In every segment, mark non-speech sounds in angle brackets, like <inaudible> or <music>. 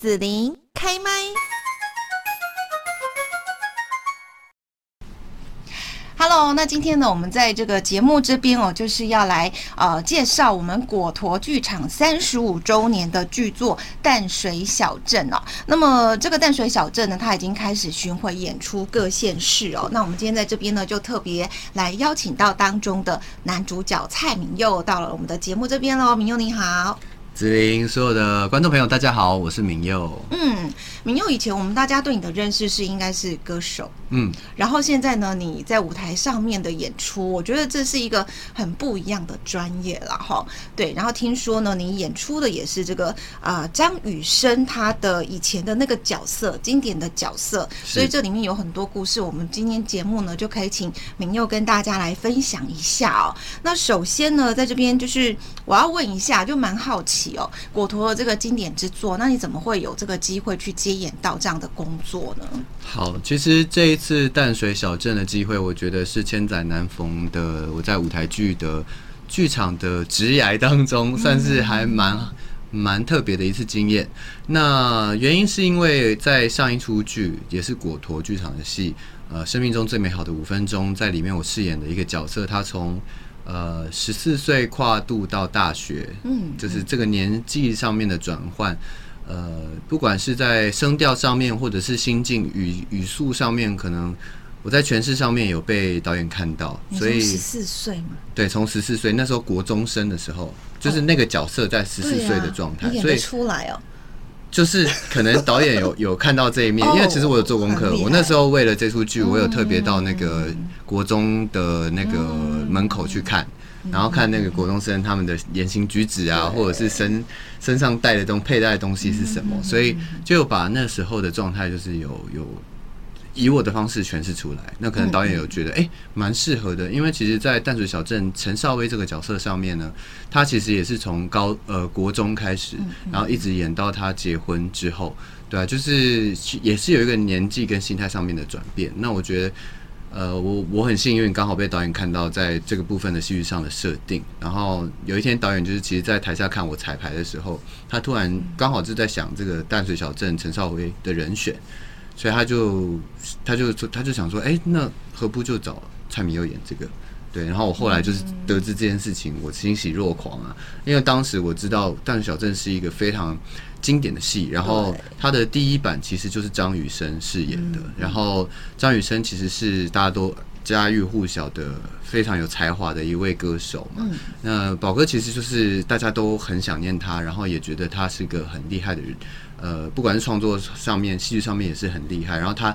子琳开麦，Hello，那今天呢，我们在这个节目这边哦，就是要来呃介绍我们果陀剧场三十五周年的剧作《淡水小镇》哦。那么这个淡水小镇呢，它已经开始巡回演出各县市哦。那我们今天在这边呢，就特别来邀请到当中的男主角蔡旻佑到了我们的节目这边喽。明佑你好。子琳，所有的观众朋友，大家好，我是明佑。嗯，明佑以前我们大家对你的认识是应该是歌手，嗯，然后现在呢，你在舞台上面的演出，我觉得这是一个很不一样的专业了哈。对，然后听说呢，你演出的也是这个啊张雨生他的以前的那个角色，经典的角色，所以这里面有很多故事。我们今天节目呢，就可以请明佑跟大家来分享一下哦。那首先呢，在这边就是我要问一下，就蛮好奇。哦，果陀的这个经典之作，那你怎么会有这个机会去接演到这样的工作呢？好，其实这一次淡水小镇的机会，我觉得是千载难逢的。我在舞台剧的剧场的职涯当中，算是还蛮蛮特别的一次经验。那原因是因为在上一出剧也是果陀剧场的戏，呃，生命中最美好的五分钟，在里面我饰演的一个角色，他从呃，十四岁跨度到大学，嗯，就是这个年纪上面的转换，呃，不管是在声调上面，或者是心境语语速上面，可能我在诠释上面有被导演看到，所以十四岁嘛，对，从十四岁那时候国中生的时候，就是那个角色在十四岁的状态，所以出来哦。就是可能导演有 <laughs> 有看到这一面，因为其实我有做功课，我那时候为了这出剧，我有特别到那个国中的那个门口去看，然后看那个国中生他们的言行举止啊，或者是身身上带的东佩戴的东西是什么，所以就把那时候的状态就是有有。以我的方式诠释出来，那可能导演有觉得哎，蛮适合的，因为其实，在淡水小镇陈少威这个角色上面呢，他其实也是从高呃国中开始，然后一直演到他结婚之后，对啊，就是也是有一个年纪跟心态上面的转变。那我觉得，呃，我我很幸运，刚好被导演看到在这个部分的戏剧上的设定。然后有一天，导演就是其实，在台下看我彩排的时候，他突然刚好就在想这个淡水小镇陈少威的人选。所以他就，他就他就想说，哎、欸，那何不就找蔡明佑演这个？对，然后我后来就是得知这件事情，我欣喜若狂啊，因为当时我知道《淡水小镇》是一个非常经典的戏，然后它的第一版其实就是张雨生饰演的，然后张雨生其实是大家都家喻户晓的非常有才华的一位歌手嘛。那宝哥其实就是大家都很想念他，然后也觉得他是个很厉害的人。呃，不管是创作上面、戏剧上面也是很厉害。然后他，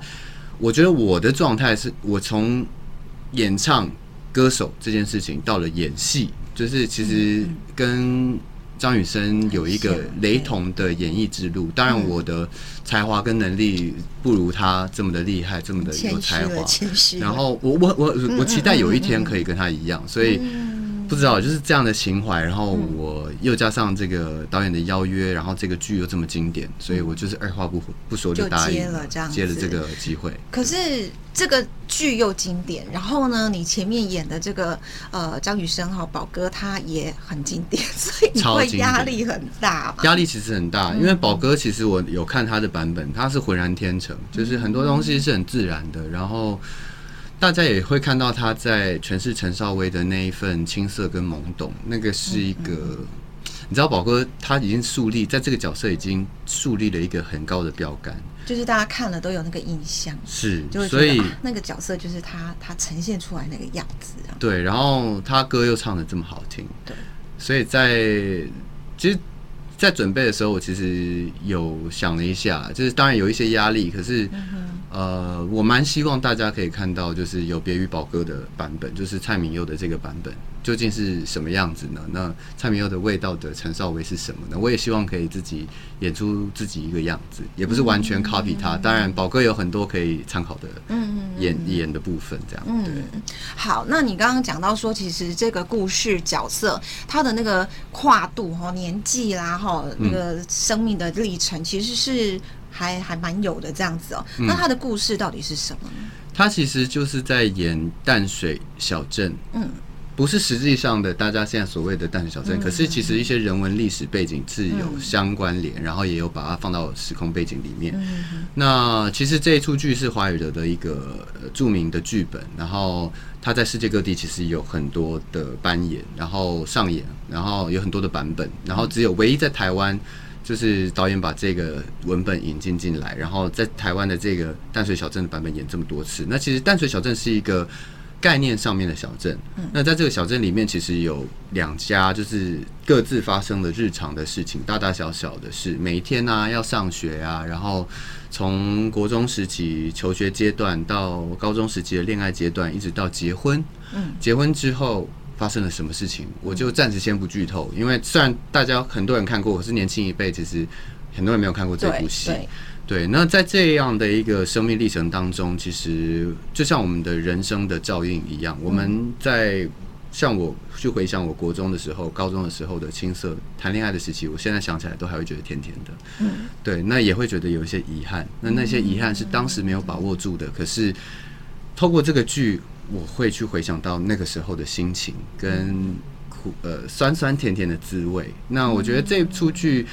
我觉得我的状态是，我从演唱歌手这件事情到了演戏，就是其实跟张雨生有一个雷同的演艺之路。当然，我的才华跟能力不如他这么的厉害，这么的有才华。然后我我我我期待有一天可以跟他一样，所以。不知道，就是这样的情怀，然后我又加上这个导演的邀约，然后这个剧又这么经典，所以我就是二话不不说就答应了，这样接了这个机会。可是这个剧又经典，然后呢，你前面演的这个呃张雨生哈宝哥他也很经典，所以你会压力很大吗？压力其实很大，因为宝哥其实我有看他的版本，他是浑然天成，就是很多东西是很自然的，然后。大家也会看到他在诠释陈少威的那一份青涩跟懵懂，那个是一个，你知道宝哥他已经树立在这个角色已经树立了一个很高的标杆，就是大家看了都有那个印象，是，所以那个角色就是他他呈现出来那个样子，对，然后他歌又唱的这么好听，对，所以在其实。在准备的时候，我其实有想了一下，就是当然有一些压力，可是，呃，我蛮希望大家可以看到，就是有别于宝哥的版本，就是蔡明佑的这个版本。究竟是什么样子呢？那蔡明佑的味道的陈少威是什么呢？我也希望可以自己演出自己一个样子，也不是完全 copy 他。当然，宝哥有很多可以参考的演演的部分，这样。对。好，那你刚刚讲到说，其实这个故事角色他的那个跨度哈，年纪啦哈，那个生命的历程，其实是还还蛮有的这样子哦。那他的故事到底是什么呢？他其实就是在演淡水小镇。嗯。不是实际上的大家现在所谓的淡水小镇，可是其实一些人文历史背景是有相关联，然后也有把它放到时空背景里面。那其实这一出剧是华语的的一个著名的剧本，然后它在世界各地其实有很多的扮演，然后上演，然后有很多的版本，然后只有唯一在台湾，就是导演把这个文本引进进来，然后在台湾的这个淡水小镇的版本演这么多次。那其实淡水小镇是一个。概念上面的小镇，那在这个小镇里面，其实有两家，就是各自发生的日常的事情，大大小小的事。每一天啊，要上学啊，然后从国中时期求学阶段到高中时期的恋爱阶段，一直到结婚。嗯，结婚之后发生了什么事情，我就暂时先不剧透，因为虽然大家很多人看过，可是年轻一辈其实很多人没有看过这部戏。对，那在这样的一个生命历程当中，其实就像我们的人生的照应一样，我们在像我去回想我国中的时候、高中的时候的青涩谈恋爱的时期，我现在想起来都还会觉得甜甜的。嗯，对，那也会觉得有一些遗憾。那那些遗憾是当时没有把握住的，可是透过这个剧，我会去回想到那个时候的心情跟苦呃酸酸甜甜的滋味。那我觉得这出剧。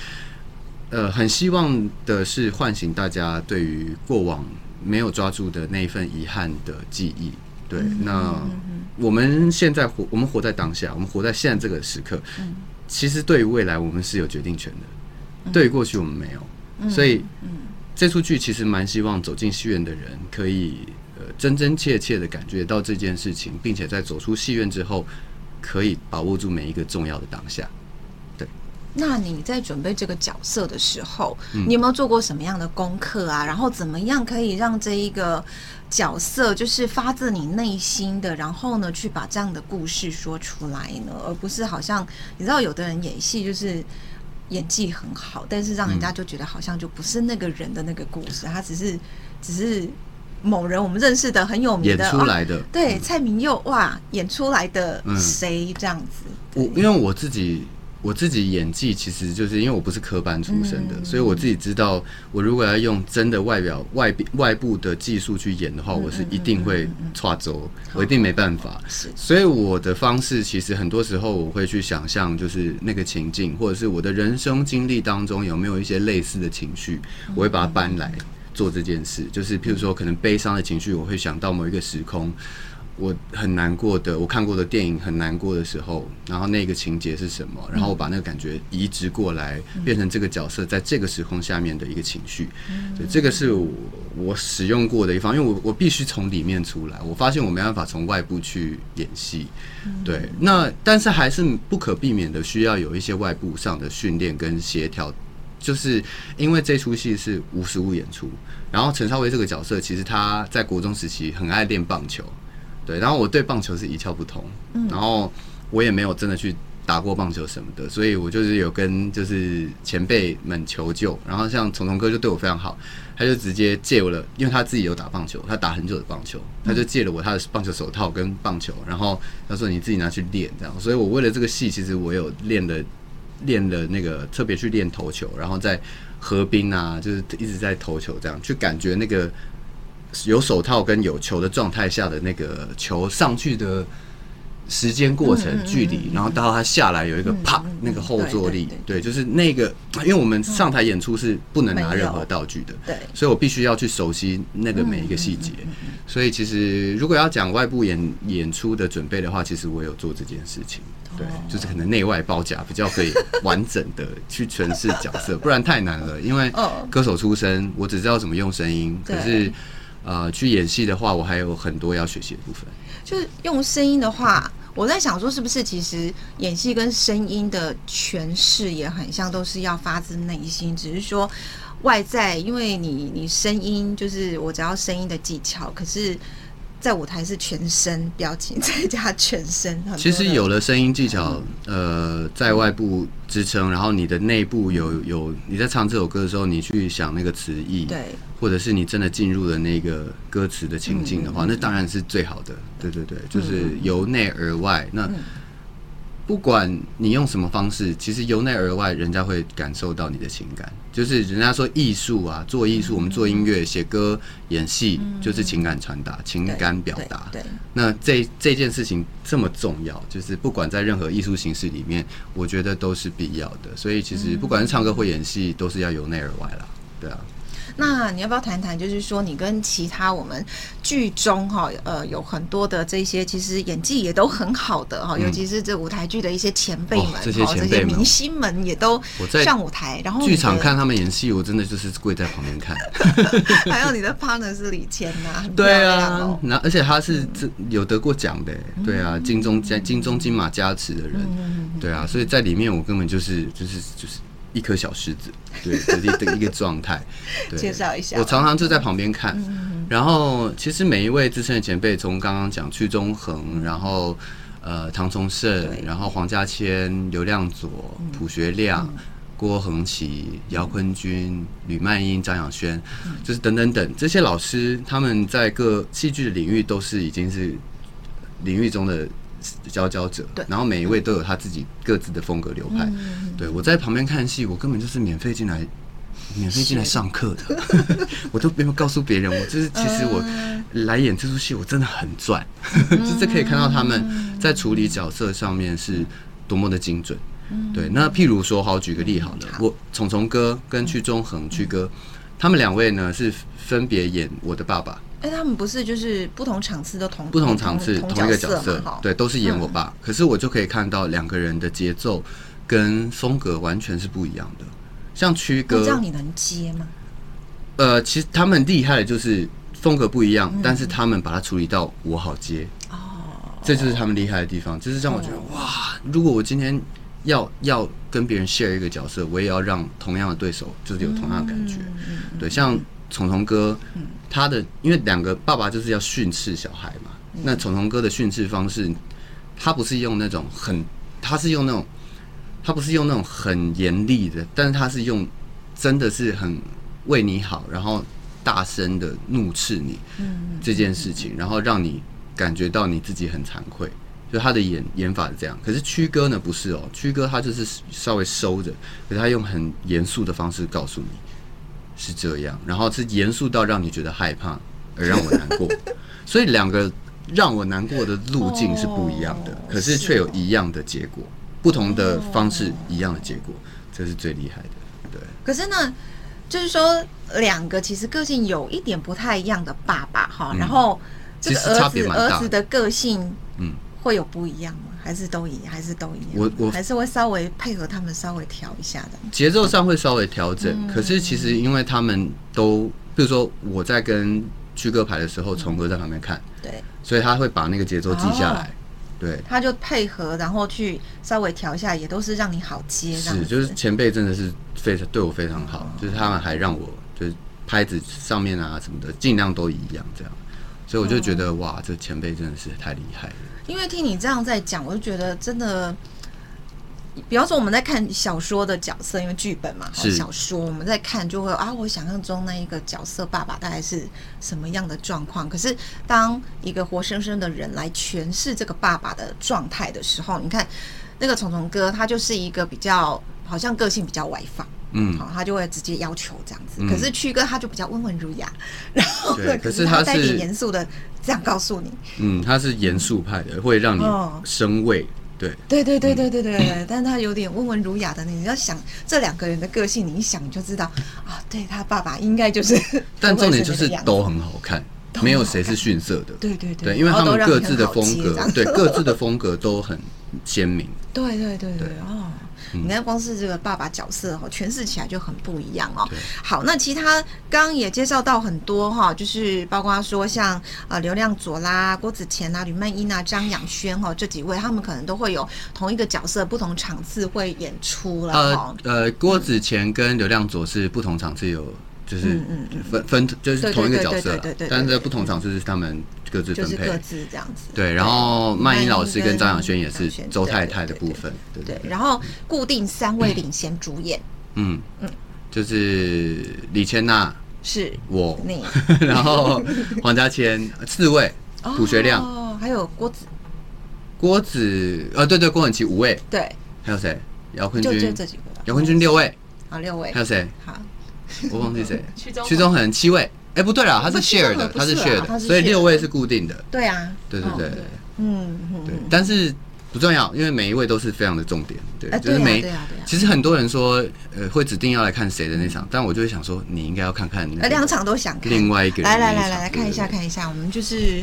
呃，很希望的是唤醒大家对于过往没有抓住的那一份遗憾的记忆。对，那我们现在活，我们活在当下，我们活在现在这个时刻。其实对于未来，我们是有决定权的。对于过去，我们没有。所以，这出剧其实蛮希望走进戏院的人，可以呃真真切切的感觉到这件事情，并且在走出戏院之后，可以把握住每一个重要的当下。对那你在准备这个角色的时候，你有没有做过什么样的功课啊？然后怎么样可以让这一个角色就是发自你内心的，然后呢去把这样的故事说出来呢？而不是好像你知道，有的人演戏就是演技很好，但是让人家就觉得好像就不是那个人的那个故事，他只是只是某人我们认识的很有名的演出来的，啊、对蔡明佑哇演出来的谁这样子？我因为我自己。我自己演技其实就是因为我不是科班出身的，所以我自己知道，我如果要用真的外表外外部的技术去演的话，我是一定会差走，我一定没办法。所以我的方式其实很多时候我会去想象，就是那个情境，或者是我的人生经历当中有没有一些类似的情绪，我会把它搬来做这件事。就是譬如说，可能悲伤的情绪，我会想到某一个时空。我很难过的，我看过的电影很难过的时候，然后那个情节是什么？然后我把那个感觉移植过来，变成这个角色在这个时空下面的一个情绪。对，这个是我我使用过的一方，因为我我必须从里面出来。我发现我没办法从外部去演戏，对。那但是还是不可避免的需要有一些外部上的训练跟协调，就是因为这出戏是无实物演出。然后陈少威这个角色，其实他在国中时期很爱练棒球。对，然后我对棒球是一窍不通，然后我也没有真的去打过棒球什么的，所以我就是有跟就是前辈们求救，然后像虫虫哥就对我非常好，他就直接借我了，因为他自己有打棒球，他打很久的棒球，他就借了我他的棒球手套跟棒球，然后他说你自己拿去练这样，所以我为了这个戏，其实我有练了练了那个特别去练投球，然后在河滨啊，就是一直在投球这样，去感觉那个。有手套跟有球的状态下的那个球上去的时间过程、距离，然后到他下来有一个啪那个后坐力，对，就是那个，因为我们上台演出是不能拿任何道具的，对，所以我必须要去熟悉那个每一个细节。所以其实如果要讲外部演演出的准备的话，其实我有做这件事情，对，就是可能内外包夹比较可以完整的去诠释角色，不然太难了。因为 <laughs> 歌手出身，我只知道怎么用声音，可是。呃，去演戏的话，我还有很多要学习的部分。就是用声音的话，我在想说，是不是其实演戏跟声音的诠释也很像，都是要发自内心，只是说外在，因为你你声音就是我只要声音的技巧，可是。在舞台是全身表情，再加全身。其实有了声音技巧，呃，在外部支撑，然后你的内部有有你在唱这首歌的时候，你去想那个词义，对，或者是你真的进入了那个歌词的情境的话，那当然是最好的。对对对，就是由内而外。那不管你用什么方式，其实由内而外，人家会感受到你的情感。就是人家说艺术啊，做艺术，我们做音乐、写歌、演戏，就是情感传达、情感表达。对，那这这件事情这么重要，就是不管在任何艺术形式里面，我觉得都是必要的。所以其实不管是唱歌或演戏，都是要由内而外啦。对啊。那你要不要谈谈？就是说，你跟其他我们剧中哈，呃，有很多的这些其实演技也都很好的哈，尤其是这舞台剧的一些前辈们，这些前辈明星们也都上舞台。然后剧场看他们演戏，我真的就是跪在旁边看。<laughs> 还有你的 partner 是李谦呐，对啊，那而且他是这有得过奖的，对啊，金钟加金钟金马加持的人，对啊，所以在里面我根本就是就是就是。一颗小狮子，对 <laughs> 的的一个状态。介绍一下，我常常就在旁边看。然后，其实每一位资深的前辈，从刚刚讲屈中恒，然后呃唐崇盛，然后黄家千、刘亮佐、朴学亮、郭恒琪、姚坤君、吕曼英、张亚轩，就是等等等这些老师，他们在各戏剧的领域都是已经是领域中的。佼佼者，对，然后每一位都有他自己各自的风格流派。嗯、对，我在旁边看戏，我根本就是免费进来，免费进来上课的，<laughs> 我都没有告诉别人，我就是其实我来演这出戏，我真的很赚，<laughs> 就是可以看到他们在处理角色上面是多么的精准。对，那譬如说，好举个例好了，我虫虫哥跟屈中恒屈哥，他们两位呢是分别演我的爸爸。哎，他们不是就是不同场次都同不同场次同一个角色，对，都是演我爸。可是我就可以看到两个人的节奏跟风格完全是不一样的。像屈哥，这样你能接吗？呃，其实他们厉害的就是风格不一样，但是他们把它处理到我好接哦，这就是他们厉害的地方。就是让我觉得哇，如果我今天要要跟别人 share 一个角色，我也要让同样的对手就是有同样的感觉。对，像。虫虫哥，他的因为两个爸爸就是要训斥小孩嘛。那虫虫哥的训斥方式，他不是用那种很，他是用那种，他不是用那种很严厉的，但是他是用真的是很为你好，然后大声的怒斥你这件事情，然后让你感觉到你自己很惭愧。就他的演演法是这样，可是屈哥呢不是哦，屈哥他就是稍微收着，可是他用很严肃的方式告诉你。是这样，然后是严肃到让你觉得害怕，而让我难过，<laughs> 所以两个让我难过的路径是不一样的，可是却有一样的结果，不同的方式一样的结果，这是最厉害的。对。可是呢，就是说两个其实个性有一点不太一样的爸爸哈，然后这个儿子儿子的个性嗯会有不一样吗？还是都一样，还是都一样。我我还是会稍微配合他们，稍微调一下的。节奏上会稍微调整，嗯、可是其实因为他们都，比如说我在跟屈哥排的时候，虫哥在旁边看，对，所以他会把那个节奏记下来，哦、对，他就配合，然后去稍微调一下，也都是让你好接。是，就是前辈真的是非常对我非常好，就是他们还让我就是拍子上面啊什么的，尽量都一样这样，所以我就觉得、哦、哇，这前辈真的是太厉害了。因为听你这样在讲，我就觉得真的，比方说我们在看小说的角色，因为剧本嘛，小说我们在看就会啊，我想象中那一个角色爸爸大概是什么样的状况。可是当一个活生生的人来诠释这个爸爸的状态的时候，你看那个虫虫哥，他就是一个比较好像个性比较外放，嗯，好，他就会直接要求这样子。嗯、可是曲哥他就比较温文儒雅，<laughs> 然后可是他带点严肃的。这样告诉你，嗯，他是严肃派的，会让你生畏，对，对对对对对对对，但是他有点温文儒雅的，你要想这两个人的个性，你一想你就知道啊，对他爸爸应该就是，但重点就是都很好看，没有谁是逊色的，对对对，因为他们各自的风格，对各自的风格都很鲜明，对对对对哦。你看，光是这个爸爸角色哈，诠释起来就很不一样哦。好，那其他刚刚也介绍到很多哈，就是包括说像呃刘亮佐啦、郭子乾啦、吕曼英啊、张养轩哈这几位，他们可能都会有同一个角色，不同场次会演出了。呃呃，郭子乾跟刘亮佐是不同场次有，就是分分就是同一个角色，但是在不同场次是他们。各自分配，各自这样子。对，然后曼英老师跟张亚轩也是周太太的部分。对对。然后固定三位领衔主演。嗯嗯，就是李千娜是我，你，<laughs> 然后黄家千四位，卜学亮，哦，还有郭子郭子，呃，对对，郭汶齐五位，对，还有谁？姚坤君，就就这几个，姚坤君六位，好，六位，还有谁？好，<laughs> 我忘记谁，屈中屈中恒七位，哎，不对了，他是 share 的，他是 share 的，所以六位是固定的，对啊，对对对，嗯嗯，对，但是。不重要，因为每一位都是非常的重点，对，啊、就是每，其实很多人说，呃，会指定要来看谁的那场，嗯、但我就会想说，你应该要看看那两场都想看，另外一个人来来来来来看一下看一下，我们就是。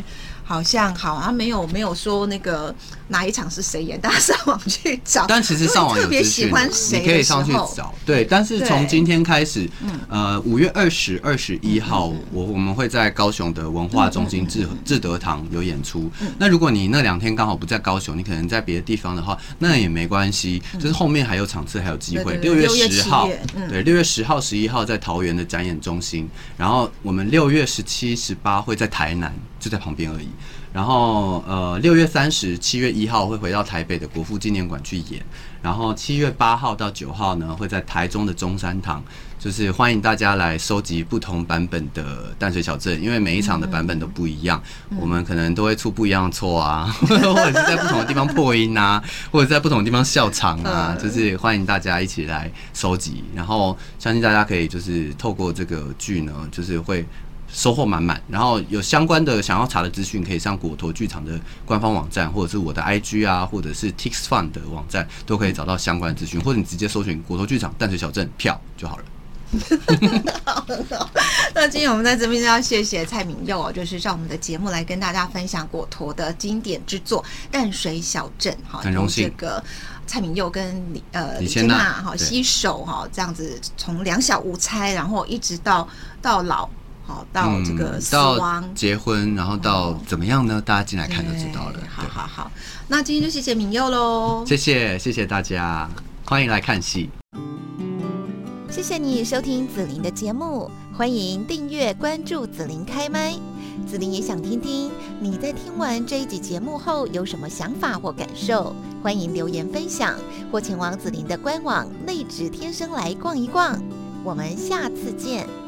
好像好啊，没有没有说那个哪一场是谁演，大家上网去找。但其实上网有资讯，你可以上去找。对，但是从今天开始，呃，五月二十二十一号，我我们会在高雄的文化中心智智德堂有演出。那如果你那两天刚好不在高雄，你可能在别的地方的话，那也没关系，就是后面还有场次，还有机会。六月十号，对，六月十号、十一号在桃园的展演中心，然后我们六月十七、十八会在台南，就在旁边而已。然后，呃，六月三十、七月一号会回到台北的国父纪念馆去演。然后七月八号到九号呢，会在台中的中山堂，就是欢迎大家来收集不同版本的淡水小镇，因为每一场的版本都不一样，嗯、我们可能都会出不一样的错啊，<laughs> 或者是在不同的地方破音啊，或者在不同的地方笑场啊，就是欢迎大家一起来收集。然后相信大家可以就是透过这个剧呢，就是会。收获满满，然后有相关的想要查的资讯，可以上果陀剧场的官方网站，或者是我的 IG 啊，或者是 Tix Fun 的网站，都可以找到相关的资讯，或者你直接搜寻果陀剧场淡水小镇票就好了。好，<laughs> 那今天我们在这边要谢谢蔡明佑哦，就是上我们的节目来跟大家分享果陀的经典之作《淡水小镇》哈，很荣幸。这个蔡明佑跟李呃李千娜哈携手哈，这样子从两小无猜，然后一直到到老。到这个死亡、嗯、结婚，然后到怎么样呢？哦、大家进来看就知道了。好好好，那今天就谢谢明佑喽。谢谢谢谢大家，欢迎来看戏。谢谢你收听紫琳的节目，欢迎订阅关注紫琳开麦。紫琳也想听听你在听完这一集节目后有什么想法或感受，欢迎留言分享或前往紫琳的官网内指天生来逛一逛。我们下次见。